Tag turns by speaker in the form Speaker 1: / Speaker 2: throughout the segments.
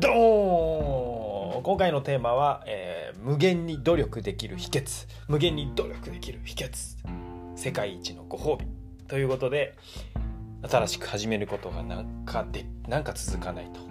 Speaker 1: ドーン。今回のテーマは、えー無限に努力できる秘訣。無限に努力できる秘訣。世界一のご褒美。ということで新しく始めることがなんかでなんか続かないと。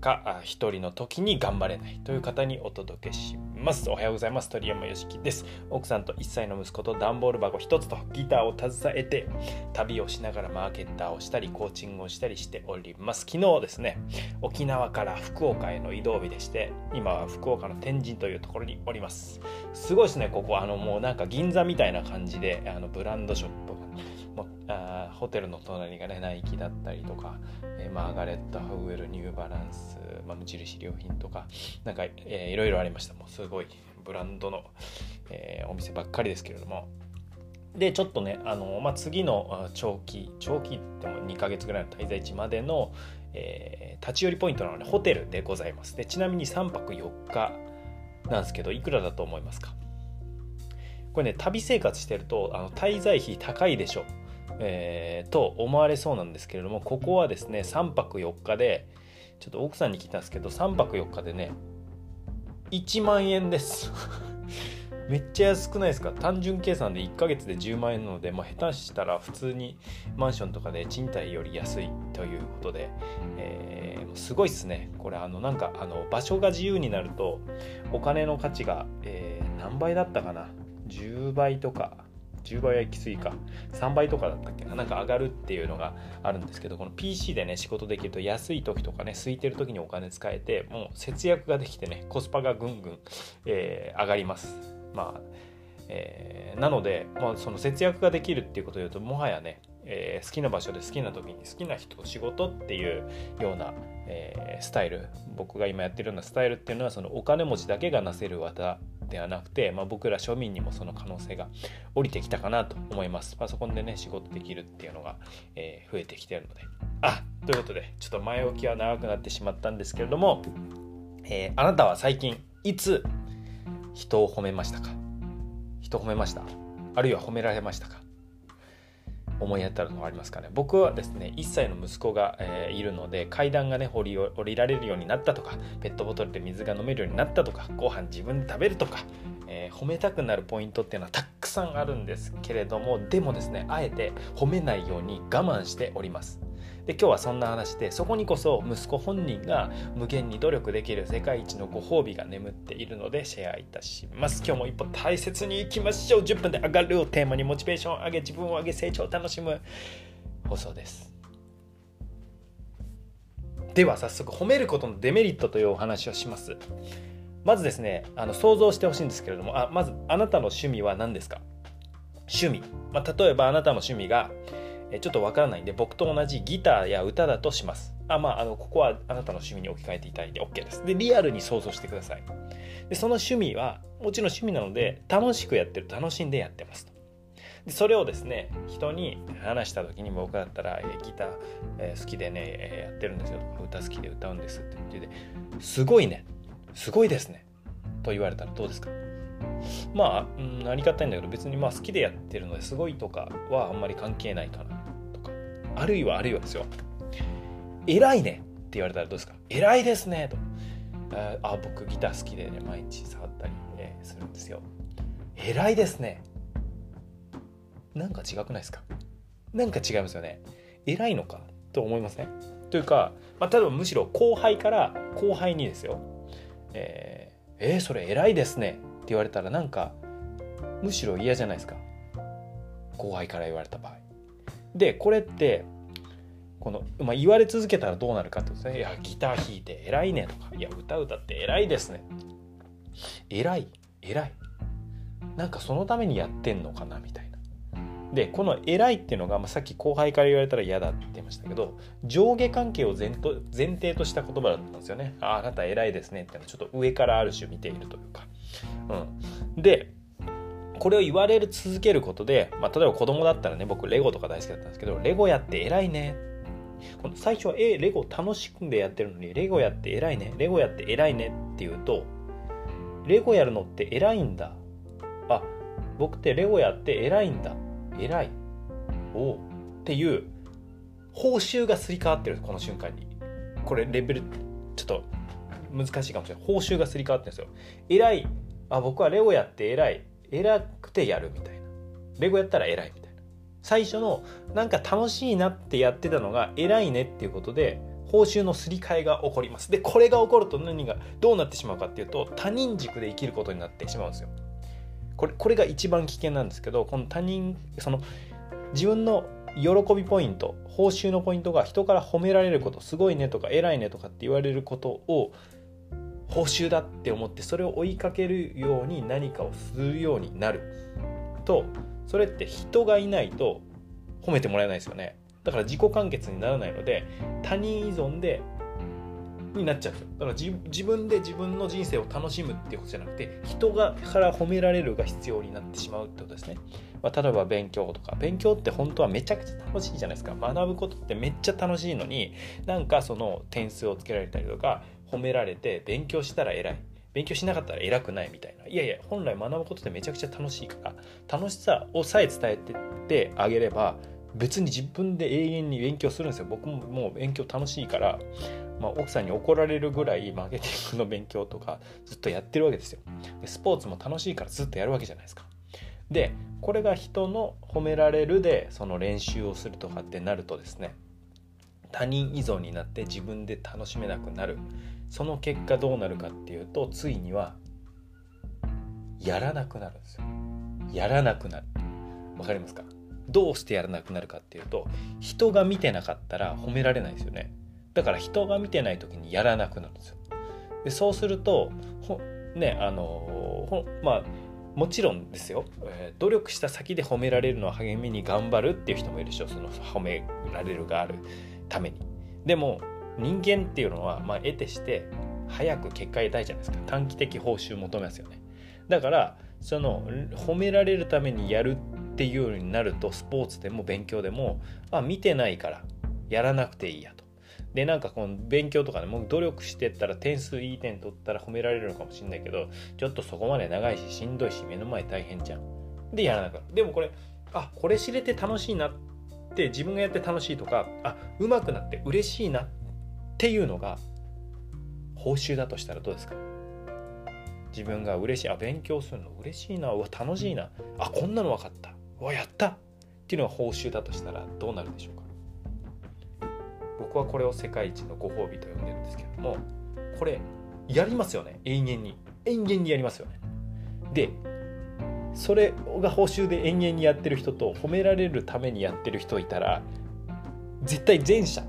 Speaker 1: か一人の時に頑張れないという方にお届けします。おはようございます。鳥山よしきです。奥さんと1歳の息子と段ボール箱1つとギターを携えて旅をしながらマーケッターをしたりコーチングをしたりしております。昨日ですね沖縄から福岡への移動日でして今は福岡の天神というところにおります。すごいですねここ。あのもうなんか銀座みたいな感じであのブランドショップがもうあホテルの隣がねナイキだったりとか、えーマーガレット・ハウエルニューバランス、まあ、無印良品とかなんか、えーいろいろありました。もうすごいブランドの、えーお店ばっかりですけれども。でちょっとねあの、まあ、次の長期長期っても2ヶ月ぐらいの滞在地までの、えー立ち寄りポイントなのでホテルでございます。でちなみに3泊4日なんですけどいくらだと思いますか？これね旅生活してるとあの滞在費高いでしょ、えーと思われそうなんですけれどもここはですね3泊4日でちょっと奥さんに聞いたんですけど3泊4日でね1万円です。めっちゃ安くないですか？単純計算で1ヶ月で10万円なので、まあ、下手したら普通にマンションとかで賃貸より安いということで、えーすごいっすね。これあのなんかあの場所が自由になるとお金の価値が、えー何倍だったかな？10倍とか10倍はき過ぎか。3倍とかだったっけ？なんか上がるっていうのがあるんですけどこの PC でね仕事できると安い時とかね空いてる時にお金使えてもう節約ができてねコスパがぐんぐん、えー上がります。まあえーなので、まあ、その節約ができるっていうことを言うともはやね、えー好きな場所で好きな時に好きな人と仕事っていうような、えースタイル僕が今やってるようなスタイルっていうのはそのお金持ちだけがなせる技ではなくて、まあ、僕ら庶民にもその可能性が降りてきたかなと思います。パソコンでね仕事できるっていうのが、えー増えてきてるので。あということでちょっと前置きは長くなってしまったんですけれども、えーあなたは最近いつ人を褒めましたか？人褒めました？あるいは褒められましたか？思い当たるのはありますかね。僕はですね1歳の息子が、えーいるので階段がね降り降りられるようになったとかペットボトルで水が飲めるようになったとかご飯自分で食べるとか、えー褒めたくなるポイントっていうのはたくさんあるんですけれどもでもですねあえて褒めないように我慢しております。で今日はそんな話でそこにこそ息子本人が無限に努力できる世界一のご褒美が眠っているのでシェアいたします。今日も一歩大切にいきましょう。10分で上がるをテーマにモチベーションを上げ自分を上げ成長を楽しむ。放送です。では早速褒めることのデメリットというお話をします。まずですねあの想像してほしいんですけれどもあまずあなたの趣味は何ですか？趣味、まあ、例えばあなたの趣味がちょっとわからないんで僕と同じギターや歌だとします。あまああのここはあなたの趣味に置き換えていただいて OK です。でリアルに想像してください。でその趣味はもちろん趣味なので楽しくやってる楽しんでやってますと。でそれをですね人に話した時に僕だったら、えーギター、えー好きでね、えーやってるんですよ歌好きで歌うんですって。言ってすごいね。すごいですね。と言われたらどうですか？まあ、うん、ありがたいんだけど別にまあ好きでやってるのですごいとかはあんまり関係ないかな。あるいはあるいはですよ。偉いねって言われたらどうですか？偉いですねと。ああ僕ギター好きでね毎日触ったり、えするんですよ。偉いですね。なんか違くないですか？なんか違いますよね。偉いのかと思いません？というか、まあ、例えばむしろ後輩から後輩にですよ。えーえーそれ偉いですねって言われたらなんかむしろ嫌じゃないですか？後輩から言われた場合。でこれってこの、まあ、言われ続けたらどうなるかってことですね。いやギター弾いて偉いねとか。いや歌歌って偉いですね。偉い偉い。なんかそのためにやってんのかなみたいな。でこの偉いっていうのが、まあ、さっき後輩から言われたら嫌だって言いましたけど上下関係を前と前提とした言葉だったんですよね。ああなた偉いですねっていうのちょっと上からある種見ているというか。うん、でこれを言われる続けることで、まあ、例えば子供だったらね僕レゴとか大好きだったんですけどレゴやって偉いね。この最初は「えレゴ楽しくんでやってるのにレゴやって偉いね。レゴやって偉いね」って言うとレゴやるのって偉いんだ。あ僕ってレゴやって偉いんだ。偉い。おっていう報酬がすり替わってるこの瞬間に。これレベルちょっと難しいかもしれない。報酬がすり替わってるんですよ。偉い。あ僕はレゴやって偉い。偉くてやるみたいな。レゴやったら偉いみたいな。最初のなんか楽しいなってやってたのが偉いねっていうことで報酬のすり替えが起こります。でこれが起こると何がどうなってしまうかっていうと他人軸で生きることになってしまうんですよ。これこれが一番危険なんですけどこの他人その自分の喜びポイント報酬のポイントが人から褒められることすごいねとか偉いねとかって言われることを報酬だって思ってそれを追いかけるように何かをするようになる。とそれって人がいないと褒めてもらえないですよね。だから自己完結にならないので他人依存でになっちゃう。んですよだから自分で自分の人生を楽しむっていうことじゃなくて人がから褒められるが必要になってしまうってことですね、まあ、例えば勉強とか。勉強って本当はめちゃくちゃ楽しいじゃないですか。学ぶことってめっちゃ楽しいのになんかその点数をつけられたりとか褒められて勉強したら偉い。勉強しなかったら偉くないみたいな。いやいや本来学ぶことってめちゃくちゃ楽しいから。楽しさをさえ伝えてってあげれば別に自分で永遠に勉強するんですよ。僕ももう勉強楽しいから、まあ、奥さんに怒られるぐらいマーケティングの勉強とかずっとやってるわけですよ。でスポーツも楽しいからずっとやるわけじゃないですか。でこれが人の褒められるでその練習をするとかってなるとですね他人依存になって自分で楽しめなくなる。その結果どうなるかっていうとついにはやらなくなるんですよ。やらなくなる。わかりますか？どうしてやらなくなるかっていうと人が見てなかったら褒められないですよね。だから人が見てない時にやらなくなるんですよ。でそうするとねあのまあもちろんですよ、えー、努力した先で褒められるのは励みに頑張るっていう人もいるでしょその褒められるがあるためにでも人間っていうのは、まあ、得てして早く結果得たいじゃないですか短期的報酬求めますよねだからその褒められるためにやるっていうようになるとスポーツでも勉強でもあ見てないからやらなくていいやと。でなんかこの勉強とかでもう努力してったら点数いい点取ったら褒められるのかもしれないけどちょっとそこまで長いししんどいし目の前大変じゃん。でやらなくなる。でもこれあこれ知れて楽しいなって自分がやって楽しいとかあ上手くなって嬉しいなっていうのが報酬だとしたらどうですか？自分が嬉しいあ勉強するの嬉しいなうわ楽しいなあこんなの分かったうわやったっていうのが報酬だとしたらどうなるでしょうか？僕はこれを世界一のご褒美と呼んでるんですけどもこれやりますよね永遠に。永遠にやりますよね。でそれが報酬で延々にやってる人と褒められるためにやってる人いたら絶対前者が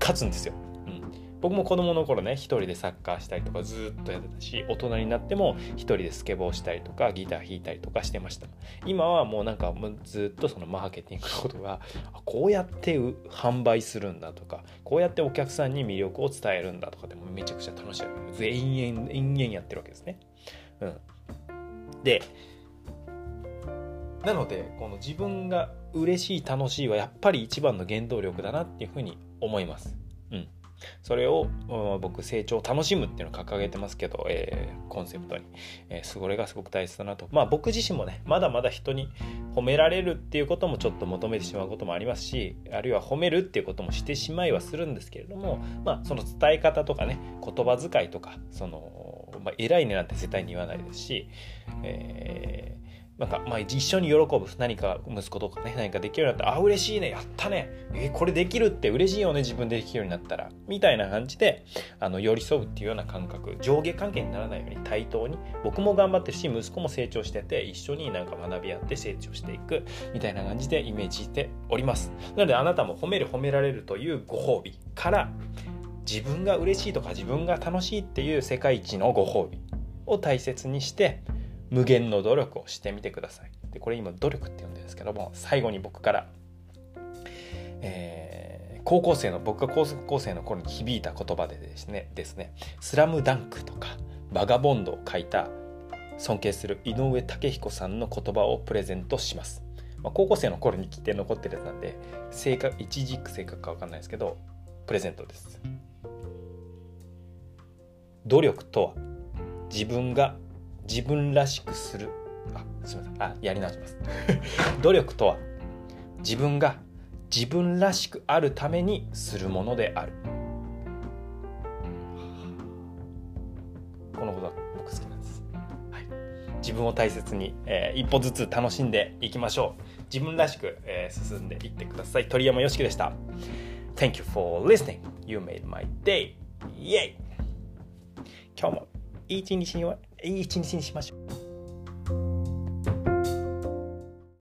Speaker 1: 勝つんですよ。うん。僕も子供の頃ね一人でサッカーしたりとかずっとやってたし大人になっても一人でスケボーしたりとかギター弾いたりとかしてました。今はもうなんかずっとそのマーケティングのことがこうやって販売するんだとかこうやってお客さんに魅力を伝えるんだとかでもめちゃくちゃ楽しい延々延々やってるわけですね。うん。でなのでこの自分が嬉しい楽しいはやっぱり一番の原動力だなっていうふうに思います。うん。それを僕成長を楽しむっていうのを掲げてますけど、えー、コンセプトに、えー、それがすごく大切だなと。まあ僕自身もねまだまだ人に褒められるっていうこともちょっと求めてしまうこともありますしあるいは褒めるっていうこともしてしまいはするんですけれどもまあその伝え方とかね言葉遣いとかその、まあ、偉いねなんて絶対に言わないですし、えーなんか、まあ、一緒に喜ぶ。何か息子とかね、何かできるようになったら、あ、嬉しいね、やったね、え、これできるって嬉しいよね、自分でできるようになったら。みたいな感じで、あの、寄り添うっていうような感覚、上下関係にならないように対等に、僕も頑張ってるし、息子も成長してて、一緒になんか学び合って成長していく、みたいな感じでイメージしております。なので、あなたも褒める褒められるというご褒美から、自分が嬉しいとか自分が楽しいっていう世界一のご褒美を大切にして、無限の努力をしてみてください。でこれ今努力って呼んでるんですけども最後に僕から、えー、高校生の僕が高校生の頃に響いた言葉でですね「ですねスラムダンクとか「バガボンド」を書いた尊敬する井上武彦さんの言葉をプレゼントします。まあ、高校生の頃に聞いて残ってるやつなんで正確一軸正確か分かんないですけどプレゼントです。努力とは自分が自分らしくする。あすみません。あやり直します。努力とは自分が自分らしくあるためにするものである。このことは僕好きなんです、はい、自分を大切に、えー、一歩ずつ楽しんでいきましょう。自分らしく、えー、進んでいってください。鳥山よしきでした。Thank you for listening. You made my day. イエイ今日もいい一日にいい一日にしましょう。